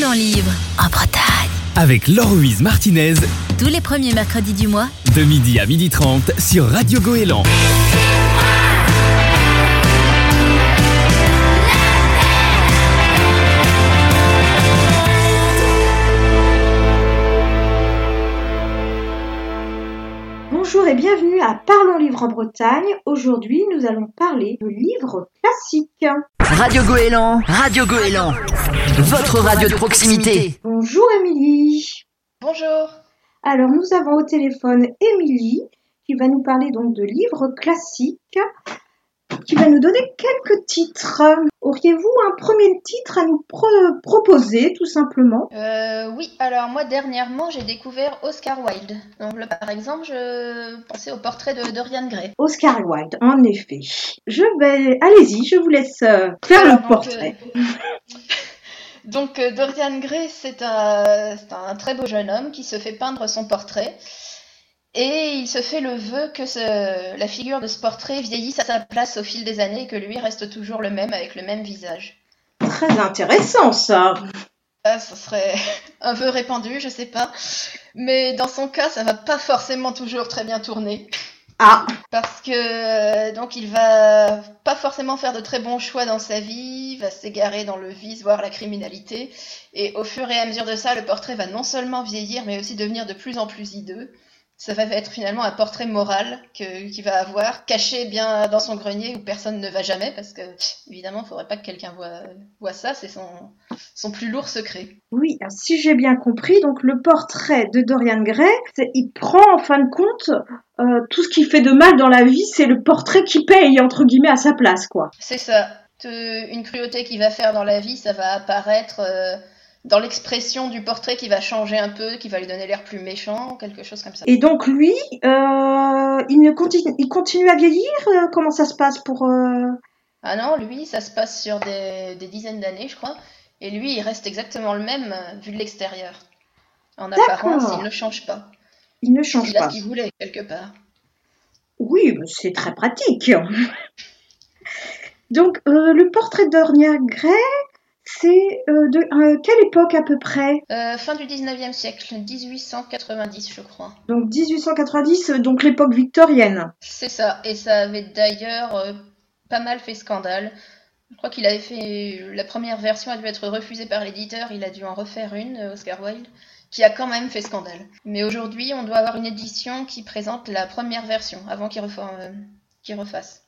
Parlons livre en Bretagne. Avec Laure-Louise Martinez, Tous les premiers mercredis du mois, de midi à midi 30 sur Radio Goéland. Bonjour et bienvenue à Parlons Livre en Bretagne. Aujourd'hui, nous allons parler de livres classiques. Radio Goéland, Radio Goéland, votre radio de proximité. Bonjour Émilie. Bonjour. Alors, nous avons au téléphone Émilie qui va nous parler donc de livres classiques, qui va nous donner quelques titres. Auriez-vous un premier titre à nous pro- proposer, tout simplement? Euh, oui, alors moi dernièrement j'ai découvert Oscar Wilde. Donc là, par exemple, je pensais au portrait de Dorian Gray. Oscar Wilde, en effet. Je vais... Allez-y, je vous laisse euh, faire Alors, le donc, portrait. euh, Donc Dorian Gray, c'est un, c'est un très beau jeune homme qui se fait peindre son portrait. Et il se fait le vœu que ce- la figure de ce portrait vieillisse à sa place au fil des années et que lui reste toujours le même avec le même visage. Très intéressant, ça. Ah, ça serait un vœu répandu, je sais pas. Mais dans son cas, ça va pas forcément toujours très bien tourner. Ah, Parce que donc il va pas forcément faire de très bons choix dans sa vie, va s'égarer dans le vice, voire la criminalité. Et au fur et à mesure de ça, le portrait va non seulement vieillir, mais aussi devenir de plus en plus hideux. Ça va être finalement un portrait moral qu'il va avoir, caché bien dans son grenier où personne ne va jamais, parce que évidemment, il faudrait pas que quelqu'un voit, voit ça, c'est son, son plus lourd secret. Oui, alors, si j'ai bien compris, donc le portrait de Dorian Gray, il prend en fin de compte euh, tout ce qui fait de mal dans la vie, c'est le portrait qui paye entre guillemets à sa place, quoi. C'est ça. Une cruauté qu'il va faire dans la vie, ça va apparaître euh, dans l'expression du portrait qui va changer un peu, qui va lui donner l'air plus méchant, quelque chose comme ça. Et donc lui, euh, il ne continue, il continue à vieillir. euh, comment ça se passe pour euh, Ah non, lui, ça se passe sur des, des dizaines d'années, je crois. Et lui, il reste exactement le même vu de l'extérieur. En apparence, il ne change pas. Il ne change Il a pas. ce qu'il voulait, quelque part. Oui, c'est très pratique. donc euh, le portrait de Dorian Gray, c'est euh, de euh, quelle époque à peu près? Euh, fin du 19e siècle, 1890, je crois. Donc 1890, euh, donc l'époque victorienne. C'est ça, et ça avait d'ailleurs pas mal fait scandale. Je crois qu'il avait fait la première version a dû être refusée par l'éditeur, il a dû en refaire une, Oscar Wilde, qui a quand même fait scandale. Mais aujourd'hui, on doit avoir une édition qui présente la première version avant qu'il refasse.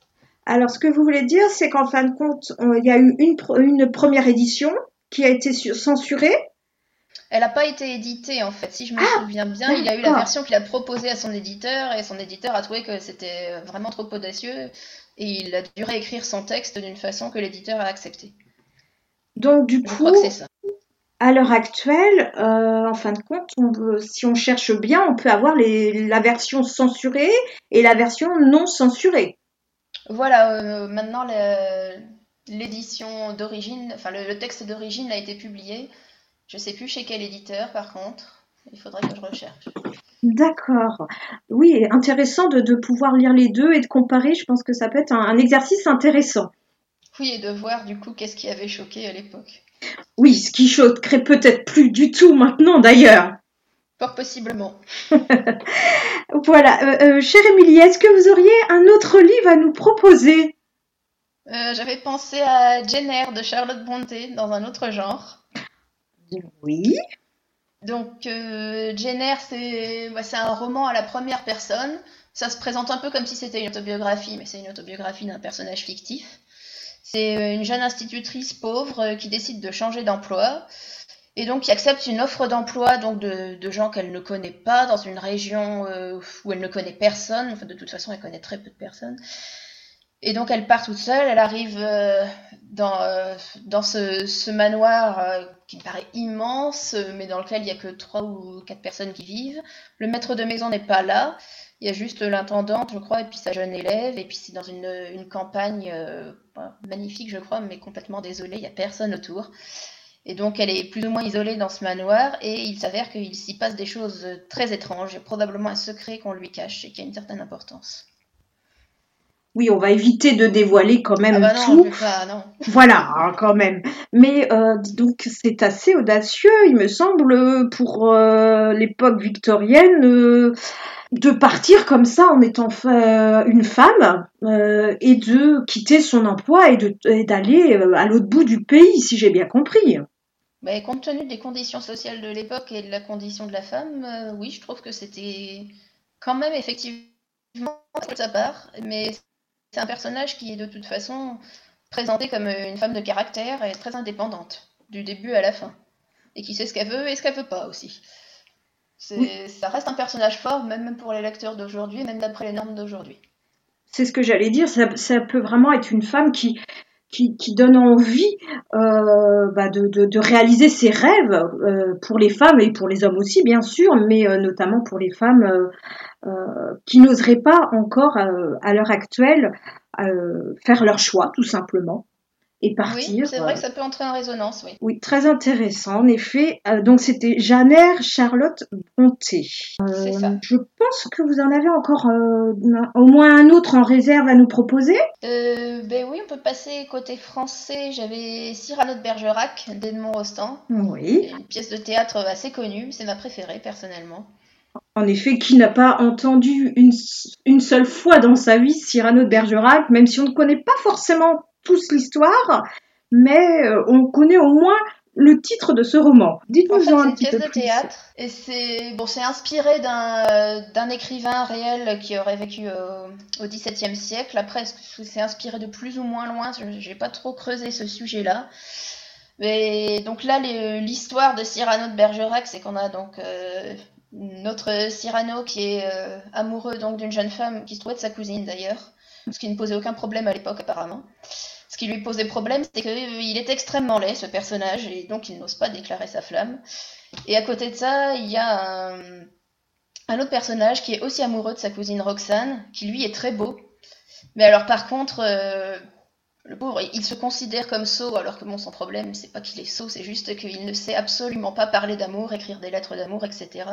Alors, ce que vous voulez dire, c'est qu'en fin de compte, il y a eu une, première édition qui a été su- censurée. Elle n'a pas été éditée en fait, si je me Ah, souviens bien, il a eu la version qu'il a proposée à son éditeur et son éditeur a trouvé que c'était vraiment trop audacieux et il a dû réécrire son texte d'une façon que l'éditeur a accepté. Donc, du Je coup, crois que c'est ça. à l'heure actuelle, euh, en fin de compte, on peut- si on cherche bien, on peut avoir les, la version censurée et la version non censurée. Voilà, euh, maintenant le- l'édition d'origine, enfin le, le texte d'origine a été publié. Je sais plus chez quel éditeur par contre. Il faudrait que je recherche. D'accord. Oui, intéressant de, de pouvoir lire les deux et de comparer. Je pense que ça peut être un, un exercice intéressant. Oui, et de voir du coup qu'est-ce qui avait choqué à l'époque. Oui, ce qui choquerait peut-être plus du tout maintenant d'ailleurs. Fort possiblement. Voilà, euh, euh, chère Émilie, est-ce que vous auriez un autre livre à nous proposer? Euh, J'avais pensé à Jane Eyre de Charlotte Brontë dans un autre genre. Oui. Donc Eyre, c'est bah, un roman à la première personne. Ça se présente un peu comme si c'était une autobiographie, mais c'est une autobiographie d'un personnage fictif. C'est une jeune institutrice pauvre qui décide de changer d'emploi et donc qui accepte une offre d'emploi donc de, de gens qu'elle ne connaît pas dans une région euh, où elle ne connaît personne. Enfin, de toute façon, elle connaît très peu de personnes. Et donc elle part toute seule, elle arrive euh, dans, euh, dans ce, ce manoir qui me paraît immense, mais dans lequel il n'y a que trois ou quatre personnes qui vivent. Le maître de maison n'est pas là, il y a juste l'intendante, je crois, et puis sa jeune élève, et puis c'est dans une, une campagne magnifique, je crois, mais complètement désolée, il n'y a personne autour. Et donc elle est plus ou moins isolée dans ce manoir, et il s'avère qu'il s'y passe des choses très étranges, et probablement un secret qu'on lui cache et qui a une certaine importance. Oui, on va éviter de dévoiler quand même Ah bah non, tout. pas, non. Voilà, hein, quand même. Mais euh, donc c'est assez audacieux, il me semble, pour euh, l'époque victorienne, euh, de partir comme ça en étant une femme euh, et de quitter son emploi et d'aller euh, à l'autre bout du pays, si j'ai bien compris. Mais compte tenu des conditions sociales de l'époque et de la condition de la femme, euh, oui, je trouve que c'était quand même effectivement de sa part, mais c'est un personnage qui est de toute façon présenté comme une femme de caractère et très indépendante, du début à la fin, et qui sait ce qu'elle veut et ce qu'elle veut pas aussi. Oui. Ça reste un personnage fort, même pour les lecteurs d'aujourd'hui, même d'après les normes d'aujourd'hui. C'est ce que j'allais dire, ça, ça peut vraiment être une femme qui, qui, donne envie euh, bah, de, réaliser ses rêves euh, pour les femmes et pour les hommes aussi, bien sûr, mais euh, notamment pour les femmes qui n'oseraient pas encore, à l'heure actuelle, faire leur choix, tout simplement, et partir. Oui, c'est vrai euh, que ça peut entrer en résonance, oui. oui, très intéressant, en effet. Euh, donc, c'était Jeannère Charlotte Bronté. Ça. Je pense que vous en avez encore euh, au moins un autre en réserve à nous proposer. Euh, ben oui, on peut passer côté français. J'avais Cyrano de Bergerac d'Edmond Rostand. Oui. Une pièce de théâtre assez connue, c'est ma préférée personnellement. En effet, qui n'a pas entendu une, une seule fois dans sa vie Cyrano de Bergerac, même si on ne connaît pas forcément tous l'histoire, mais euh, on connaît au moins le titre de ce roman. En Dites-nous fait, en c'est un une petit pièce peu de théâtre et c'est bon, c'est inspiré d'un euh, d'un écrivain réel qui aurait vécu au, XVIIe siècle. Après, c'est inspiré de plus ou moins loin? Je- J'ai pas trop creusé ce sujet-là. Mais donc là, l'histoire de Cyrano de Bergerac, c'est qu'on a donc euh, notre Cyrano qui est euh, amoureux donc d'une jeune femme qui se trouvait de sa cousine d'ailleurs, ce qui ne posait aucun problème à l'époque apparemment. Ce qui lui posait problème, c'est qu'il est extrêmement laid ce personnage et donc il n'ose pas déclarer sa flamme. Et à côté de ça, il y a un, autre personnage qui est aussi amoureux de sa cousine Roxane, qui lui est très beau. Mais alors par contre, euh, le pauvre, il se considère comme sot, alors que bon, son problème, c'est pas qu'il est sot, c'est juste qu'il ne sait absolument pas parler d'amour, écrire des lettres d'amour, etc.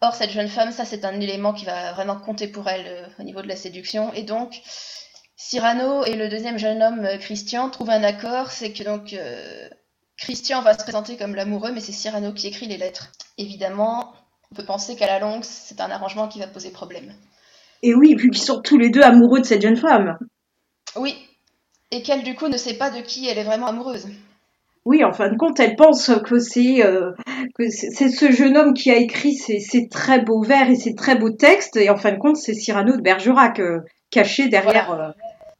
Or, cette jeune femme, ça c'est un élément qui va vraiment compter pour elle euh, au niveau de la séduction. Et donc, Cyrano et le deuxième jeune homme, euh, Christian, trouvent un accord, c'est que donc euh, Christian va se présenter comme l'amoureux, mais c'est Cyrano qui écrit les lettres. Évidemment, on peut penser qu'à la longue, c'est un arrangement qui va poser problème. Et oui, vu qu'ils sont tous les deux amoureux de cette jeune femme. Oui, et qu'elle du coup ne sait pas de qui elle est vraiment amoureuse. Oui, en fin de compte, elle pense que c'est euh, que c'est c'est ce jeune homme qui a écrit ces, ces très beaux vers et ces très beaux textes, et en fin de compte, c'est Cyrano de Bergerac euh, caché derrière. euh,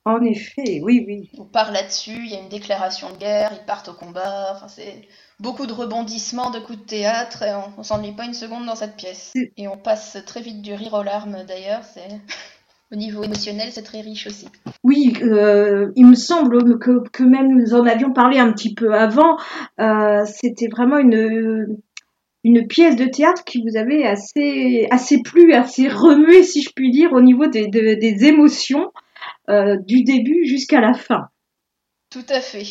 En effet, oui, oui. On part là-dessus, il y a une déclaration de guerre, ils partent au combat, enfin c'est beaucoup de rebondissements, de coups de théâtre, et on, on s'ennuie pas une seconde dans cette pièce. Et on passe très vite du rire aux larmes d'ailleurs, c'est au niveau émotionnel c'est très riche aussi. Oui, euh, il me semble que, que même nous en avions parlé un petit peu avant. euh, C'était vraiment une, une pièce de théâtre qui vous avait assez, assez plu, assez remué, si je puis dire, au niveau des, des, des émotions du début jusqu'à la fin. Tout à fait.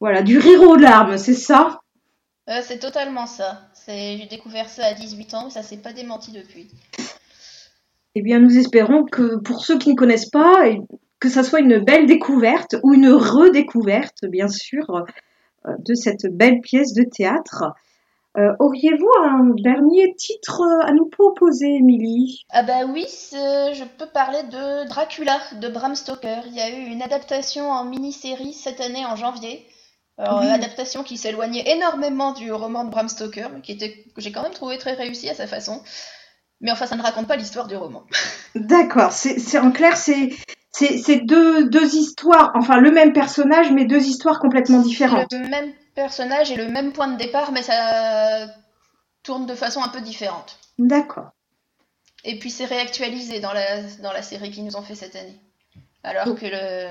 Voilà, du rire aux larmes, c'est ça? Euh, c'est totalement ça. J'ai découvert ça à 18 ans, et ça s'est pas démenti depuis. Eh bien, nous espérons que pour ceux qui ne connaissent pas, que ça soit une belle découverte ou une redécouverte, bien sûr, euh, de cette belle pièce de théâtre. Euh, Auriez-vous un dernier titre à nous proposer, Émilie? Ah bah oui, je peux parler de Dracula de Bram Stoker. Il y a eu une adaptation en mini-série cette année en janvier. Alors, Oui. euh, adaptation qui s'éloignait énormément du roman de Bram Stoker, mais qui était, que j'ai quand même trouvé très réussi à sa façon. Mais enfin, ça ne raconte pas l'histoire du roman. D'accord, c'est en clair, c'est deux, deux histoires, enfin le même personnage, mais deux histoires complètement différentes. Le même personnage et le même point de départ, mais ça tourne de façon un peu différente. D'accord. Et puis c'est réactualisé dans la, dans la série qu'ils nous ont fait cette année. Alors Oh. que le,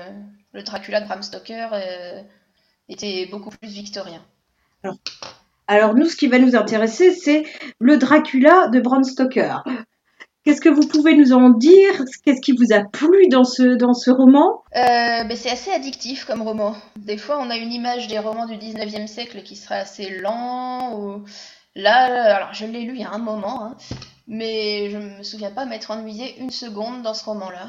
le Dracula de Bram Stoker euh, était beaucoup plus victorien. Alors nous, ce qui va nous intéresser, c'est le Dracula de Bram Stoker. Qu'est-ce que vous pouvez nous en dire? Qu'est-ce qui vous a plu dans ce, dans ce roman? Euh, mais c'est assez addictif comme roman. Des fois, on a une image des romans du 19e siècle qui serait assez lent. Ou... Là, alors je l'ai lu il y a un moment, hein, mais je me souviens pas m'être ennuyée une seconde dans ce roman-là.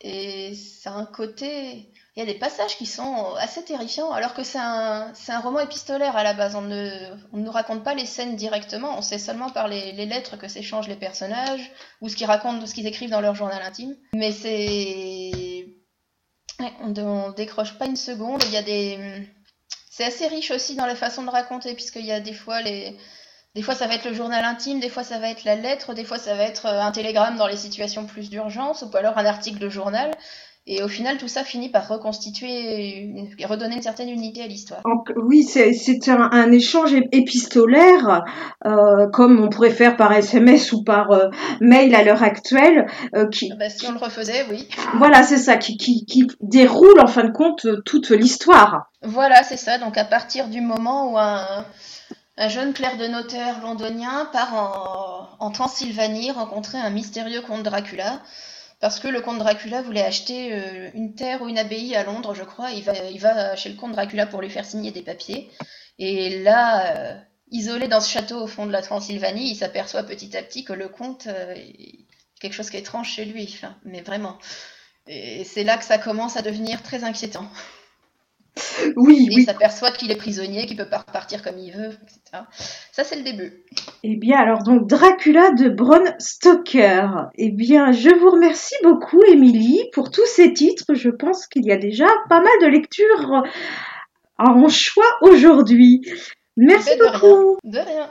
Et ça a un côté. Il y a des passages qui sont assez terrifiants, alors que c'est un, roman épistolaire à la base. On ne, ne nous raconte pas les scènes directement, on sait seulement par les, lettres que s'échangent les personnages, ou ce qu'ils racontent, ce qu'ils écrivent dans leur journal intime. Mais c'est. On, on décroche pas une seconde. Il y a des. C'est assez riche aussi dans la façon de raconter, puisqu'il y a des fois les. Des fois, ça va être le journal intime, des fois, ça va être la lettre, des fois, ça va être euh, un télégramme dans les situations plus d'urgence, ou alors un article de journal. Et au final, tout ça finit par reconstituer une- redonner une certaine unité à l'histoire. Oui, c'est un, un échange ép- épistolaire, euh, comme on pourrait faire par SMS ou par euh, mail à l'heure actuelle, euh, qui, Ah bah, si on le refaisait, oui. voilà, c'est ça, qui, qui, qui déroule en fin de compte toute l'histoire. Voilà, c'est ça. Donc, à partir du moment où un, un jeune clerc de notaire londonien part en, en Transylvanie rencontrer un mystérieux comte Dracula, parce que le comte Dracula voulait acheter euh, une terre ou une abbaye à Londres, je crois. Il va, il va chez le comte Dracula pour lui faire signer des papiers. Et là, euh, isolé dans ce château au fond de la Transylvanie, il s'aperçoit petit à petit que le comte, euh, quelque chose qui est étrange chez lui, mais vraiment. Et c'est là que ça commence à devenir très inquiétant. Oui, il s'aperçoit qu'il est prisonnier, qu'il peut pas repartir comme il veut, etc. Ça, c'est le début. Eh bien, alors donc Dracula de Bram Stoker. Eh bien, je vous remercie beaucoup, Émilie, pour tous ces titres. Je pense qu'il y a déjà pas mal de lectures en choix aujourd'hui. Merci Mais de beaucoup. De rien.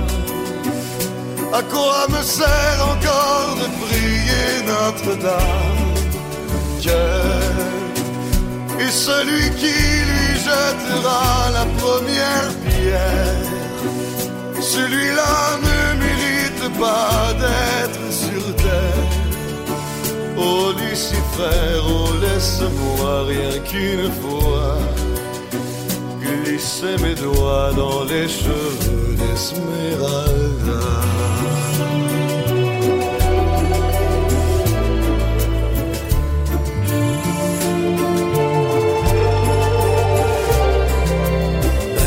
À quoi me sert encore de prier Notre-Dame? Quel est celui qui lui jettera la première pierre? Celui-là ne mérite pas d'être sur terre. Oh Lucifer, oh laisse-moi rien qu'une fois glisser mes doigts dans les cheveux d'Esmeralda.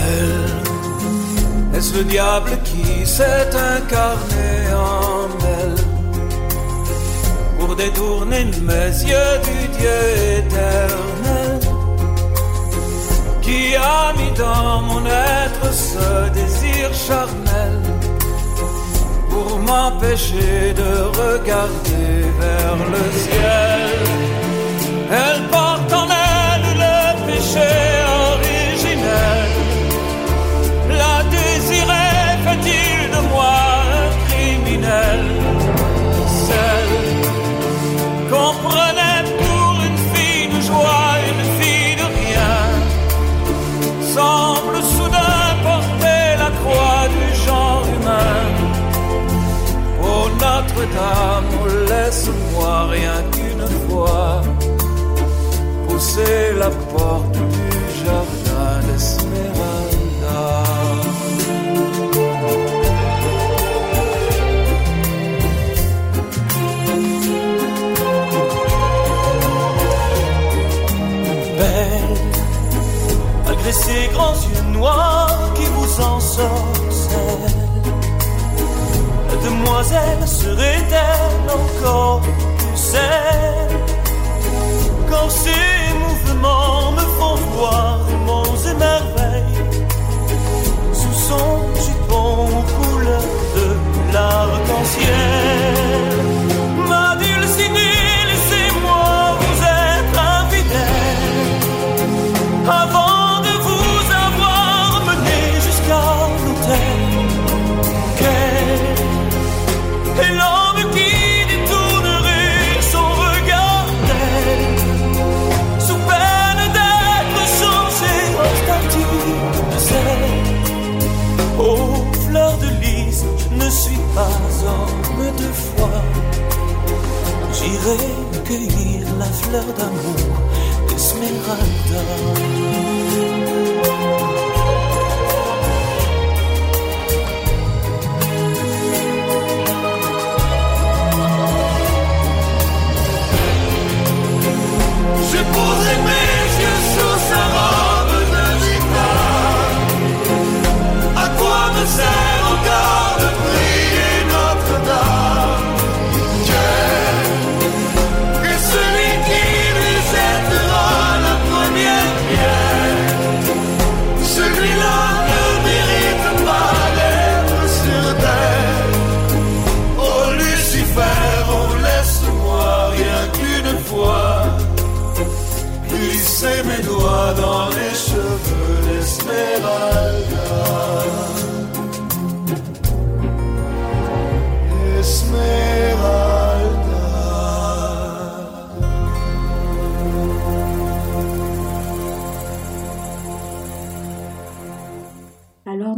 Elle, est-ce le diable qui s'est incarné en elle? Pour détourner mes yeux du Dieu éternel qui a mis dans mon être ce désir charnel pour m'empêcher de regarder vers le ciel. Elle porte en elle le péché originel. La désirait fait-il de moi un criminel? Notre-Dame, laisse-moi rien qu'une fois pousser la porte du jardin d'Esmeralda. Belle, malgré ces grands yeux noirs qui vous ensorcellent. Demoiselle serait-elle encore plus J'irai cueillir la fleur d'amour d'Esmeralda.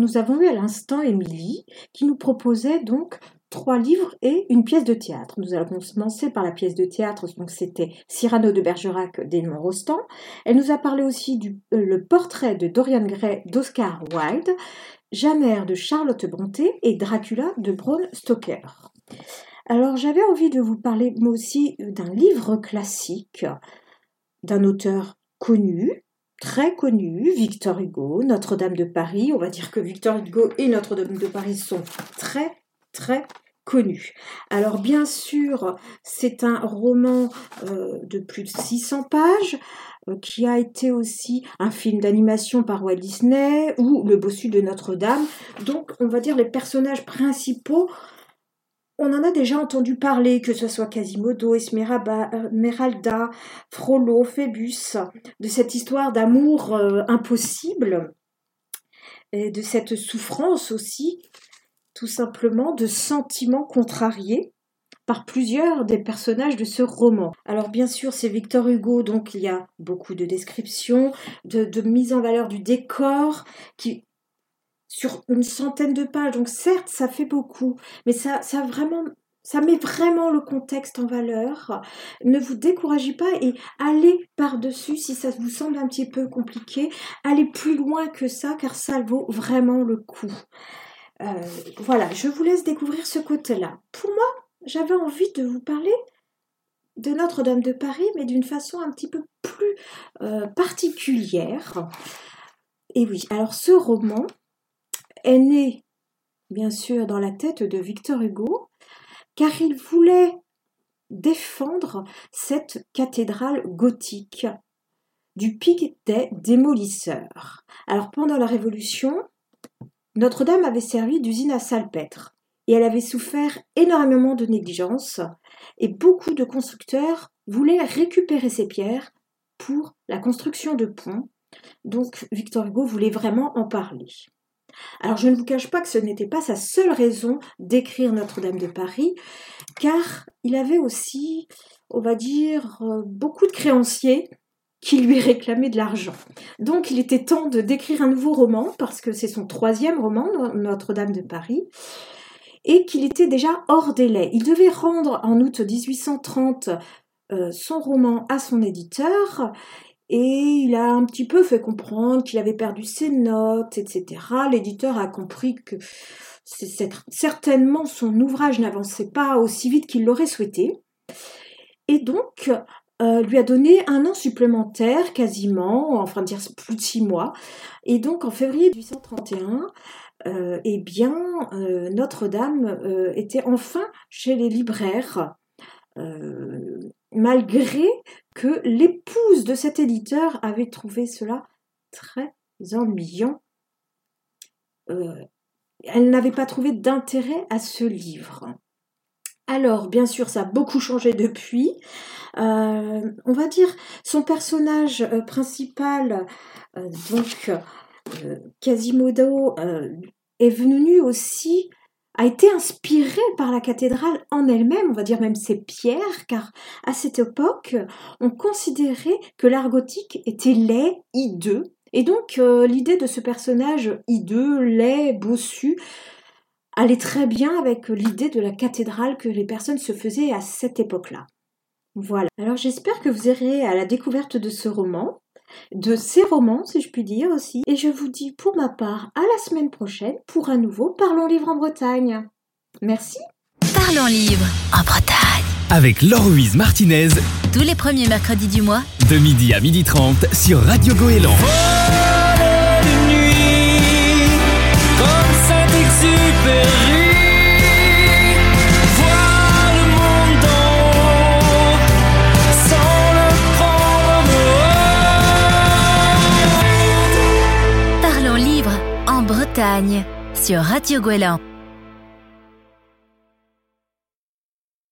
Nous avons eu à l'instant Émilie qui nous proposait donc trois livres et une pièce de théâtre. Nous allons commencer par la pièce de théâtre, donc c'était Cyrano de Bergerac d'Edmond Rostand. Elle nous a parlé aussi du euh, portrait de Dorian Gray d'Oscar Wilde, Jamère de Charlotte Brontë et Dracula de Bram Stoker. Alors j'avais envie de vous parler moi aussi d'un livre classique d'un auteur connu, très connu, Victor Hugo, Notre-Dame de Paris. On va dire que Victor Hugo et Notre-Dame de Paris sont très, très connus. Alors bien sûr, c'est un roman euh, de plus de 600 pages euh, qui a été aussi un film d'animation par Walt Disney ou Le bossu de Notre-Dame. Donc on va dire les personnages principaux on en a déjà entendu parler, que ce soit Quasimodo, Esmeralda, Frollo, Phébus, de cette histoire d'amour euh, impossible, et de cette souffrance aussi, tout simplement, de sentiments contrariés par plusieurs des personnages de ce roman. Alors bien sûr, c'est Victor Hugo, donc il y a beaucoup de descriptions, de, de mise en valeur du décor, qui sur une centaine de pages. Donc certes, ça fait beaucoup, mais ça, ça vraiment, ça met vraiment le contexte en valeur. Ne vous découragez pas et allez par-dessus si ça vous semble un petit peu compliqué. Allez plus loin que ça, car ça vaut vraiment le coup. Euh, voilà, je vous laisse découvrir ce côté-là. Pour moi, j'avais envie de vous parler de Notre-Dame de Paris, mais d'une façon un petit peu plus euh, particulière. Et oui, alors ce roman, est né, bien sûr, dans la tête de Victor Hugo, car il voulait défendre cette cathédrale gothique du pic des démolisseurs. Alors pendant la Révolution, Notre-Dame avait servi d'usine à salpêtre et elle avait souffert énormément de négligence et beaucoup de constructeurs voulaient récupérer ces pierres pour la construction de ponts. Donc Victor Hugo voulait vraiment en parler. Alors je ne vous cache pas que ce n'était pas sa seule raison d'écrire Notre-Dame de Paris, car il avait aussi, on va dire, euh, beaucoup de créanciers qui lui réclamaient de l'argent. Donc il était temps de d'écrire un nouveau roman, parce que c'est son troisième roman, Notre-Dame de Paris, et qu'il était déjà hors délai. Il devait rendre en août 1830 euh, son roman à son éditeur, et il a un petit peu fait comprendre qu'il avait perdu ses notes, etc. L'éditeur a compris que certainement son ouvrage n'avançait pas aussi vite qu'il l'aurait souhaité. Et donc, euh, lui a donné un an supplémentaire, quasiment, enfin dire plus de six mois. Et donc, en février 1831, euh, eh bien, euh, Notre-Dame était enfin chez les libraires. Malgré que l'épouse de cet éditeur avait trouvé cela très ennuyant. Euh, elle n'avait pas trouvé d'intérêt à ce livre. Alors, bien sûr, ça a beaucoup changé depuis. Euh, on va dire son personnage euh, principal, donc Quasimodo, est venu aussi a été inspiré par la cathédrale en elle-même, on va dire même ses pierres, car à cette époque, on considérait que l'art gothique était laid, hideux, et donc euh, l'idée de ce personnage hideux, laid, bossu, allait très bien avec l'idée de la cathédrale que les personnes se faisaient à cette époque-là. Voilà. Alors j'espère que vous irez à la découverte de ce roman, de ces romans, si je puis dire aussi. Et je vous dis pour ma part à la semaine prochaine pour un nouveau Parlons Livre en Bretagne. Merci. Parlons livre en Bretagne. Avec Laure-Louise Martinez, Tous les premiers mercredis du mois, de midi à midi 30 sur Radio Goéland. Sur Radio Goéland.